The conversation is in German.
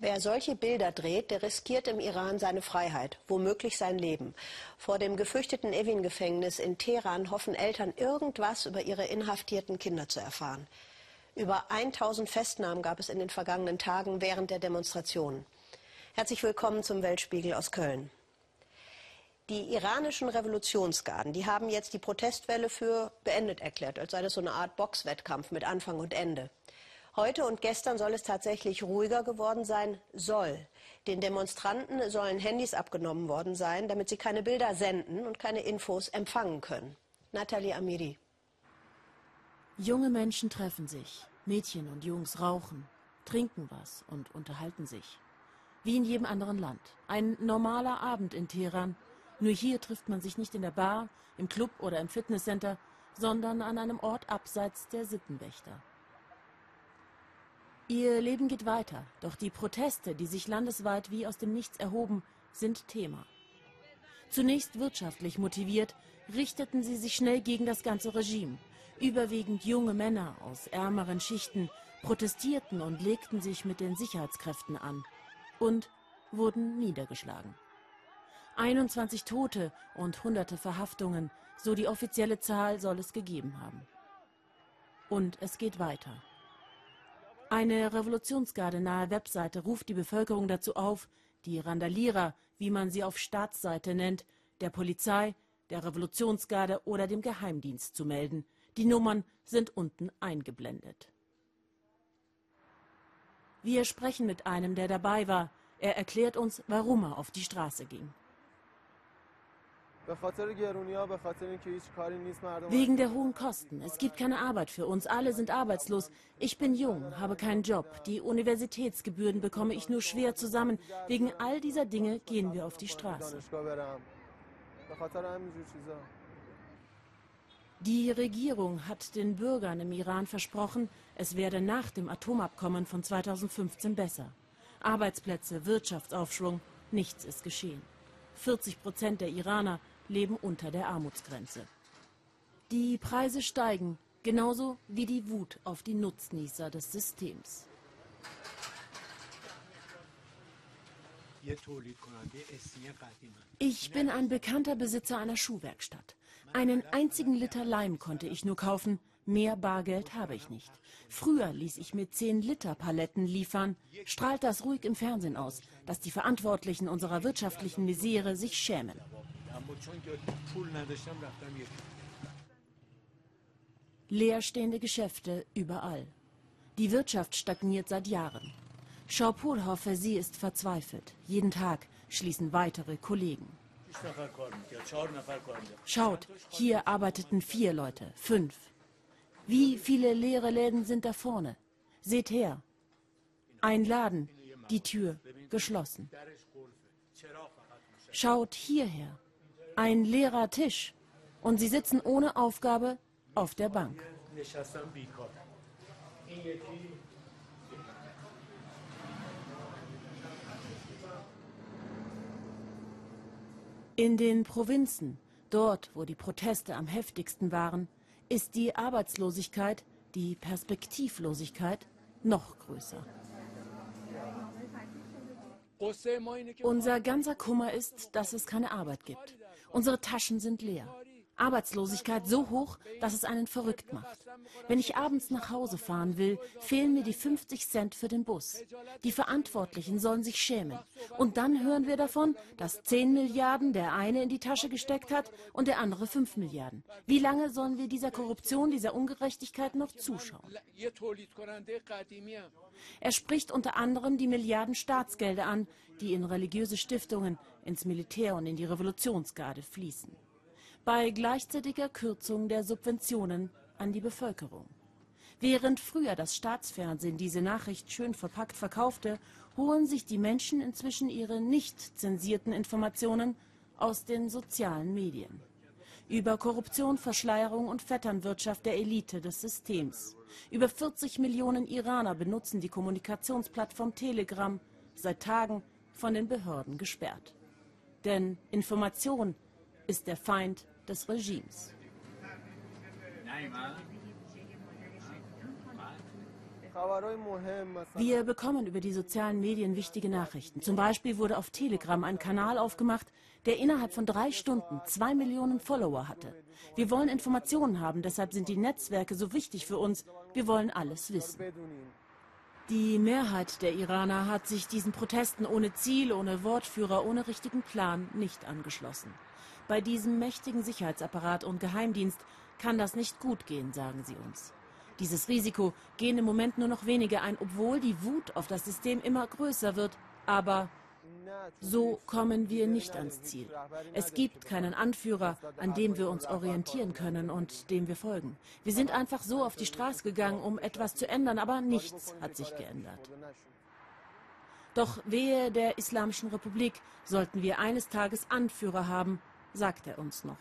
Wer solche Bilder dreht, der riskiert im Iran seine Freiheit, womöglich sein Leben. Vor dem gefürchteten Evin-Gefängnis in Teheran hoffen Eltern, irgendwas über ihre inhaftierten Kinder zu erfahren. Über 1000 Festnahmen gab es in den vergangenen Tagen während der Demonstrationen. Herzlich willkommen zum Weltspiegel aus Köln. Die iranischen Revolutionsgarden, die haben jetzt die Protestwelle für beendet erklärt, als sei das so eine Art Boxwettkampf mit Anfang und Ende. Heute und gestern soll es tatsächlich ruhiger geworden sein, soll. Den Demonstranten sollen Handys abgenommen worden sein, damit sie keine Bilder senden und keine Infos empfangen können. Nathalie Amiri. Junge Menschen treffen sich. Mädchen und Jungs rauchen, trinken was und unterhalten sich. Wie in jedem anderen Land. Ein normaler Abend in Teheran. Nur hier trifft man sich nicht in der Bar, im Club oder im Fitnesscenter, sondern an einem Ort abseits der Sittenwächter. Ihr Leben geht weiter, doch die Proteste, die sich landesweit wie aus dem Nichts erhoben, sind Thema. Zunächst wirtschaftlich motiviert, richteten sie sich schnell gegen das ganze Regime. Überwiegend junge Männer aus ärmeren Schichten protestierten und legten sich mit den Sicherheitskräften an und wurden niedergeschlagen. 21 Tote und hunderte Verhaftungen, so die offizielle Zahl soll es gegeben haben. Und es geht weiter. Eine revolutionsgarde-nahe Webseite ruft die Bevölkerung dazu auf, die Randalierer, wie man sie auf Staatsseite nennt, der Polizei, der Revolutionsgarde oder dem Geheimdienst zu melden. Die Nummern sind unten eingeblendet. Wir sprechen mit einem, der dabei war. Er erklärt uns, warum er auf die Straße ging. Wegen der hohen Kosten. Es gibt keine Arbeit für uns. Alle sind arbeitslos. Ich bin jung, habe keinen Job. Die Universitätsgebühren bekomme ich nur schwer zusammen. Wegen all dieser Dinge gehen wir auf die Straße. Die Regierung hat den Bürgern im Iran versprochen, es werde nach dem Atomabkommen von 2015 besser. Arbeitsplätze, Wirtschaftsaufschwung, nichts ist geschehen. 40 Prozent der Iraner leben unter der Armutsgrenze. Die Preise steigen, genauso wie die Wut auf die Nutznießer des Systems. Ich bin ein bekannter Besitzer einer Schuhwerkstatt. Einen einzigen Liter Leim konnte ich nur kaufen, mehr Bargeld habe ich nicht. Früher ließ ich mir 10 Liter Paletten liefern, strahlt das ruhig im Fernsehen aus, dass die Verantwortlichen unserer wirtschaftlichen Misere sich schämen. Leerstehende Geschäfte überall. Die Wirtschaft stagniert seit Jahren. Schaupur hoffe, sie ist verzweifelt. Jeden Tag schließen weitere Kollegen. Schaut, hier arbeiteten vier Leute, fünf. Wie viele leere Läden sind da vorne? Seht her. Ein Laden, die Tür geschlossen. Schaut hierher. Ein leerer Tisch. Und sie sitzen ohne Aufgabe auf der Bank. In den Provinzen, dort wo die Proteste am heftigsten waren, ist die Arbeitslosigkeit, die Perspektivlosigkeit noch größer. Unser ganzer Kummer ist, dass es keine Arbeit gibt. Unsere Taschen sind leer. Arbeitslosigkeit so hoch, dass es einen verrückt macht. Wenn ich abends nach Hause fahren will, fehlen mir die 50 Cent für den Bus. Die Verantwortlichen sollen sich schämen. Und dann hören wir davon, dass 10 Milliarden der eine in die Tasche gesteckt hat und der andere 5 Milliarden. Wie lange sollen wir dieser Korruption, dieser Ungerechtigkeit noch zuschauen? Er spricht unter anderem die Milliarden Staatsgelder an, die in religiöse Stiftungen, ins Militär und in die Revolutionsgarde fließen bei gleichzeitiger Kürzung der Subventionen an die Bevölkerung. Während früher das Staatsfernsehen diese Nachricht schön verpackt verkaufte, holen sich die Menschen inzwischen ihre nicht zensierten Informationen aus den sozialen Medien. Über Korruption, Verschleierung und Vetternwirtschaft der Elite des Systems. Über 40 Millionen Iraner benutzen die Kommunikationsplattform Telegram, seit Tagen von den Behörden gesperrt. Denn Information ist der Feind des Regimes. Wir bekommen über die sozialen Medien wichtige Nachrichten. Zum Beispiel wurde auf Telegram ein Kanal aufgemacht, der innerhalb von drei Stunden zwei Millionen Follower hatte. Wir wollen Informationen haben, deshalb sind die Netzwerke so wichtig für uns. Wir wollen alles wissen. Die Mehrheit der Iraner hat sich diesen Protesten ohne Ziel, ohne Wortführer, ohne richtigen Plan nicht angeschlossen. Bei diesem mächtigen Sicherheitsapparat und Geheimdienst kann das nicht gut gehen, sagen sie uns. Dieses Risiko gehen im Moment nur noch wenige ein, obwohl die Wut auf das System immer größer wird. Aber so kommen wir nicht ans Ziel. Es gibt keinen Anführer, an dem wir uns orientieren können und dem wir folgen. Wir sind einfach so auf die Straße gegangen, um etwas zu ändern, aber nichts hat sich geändert. Doch wehe der Islamischen Republik sollten wir eines Tages Anführer haben, sagt er uns noch.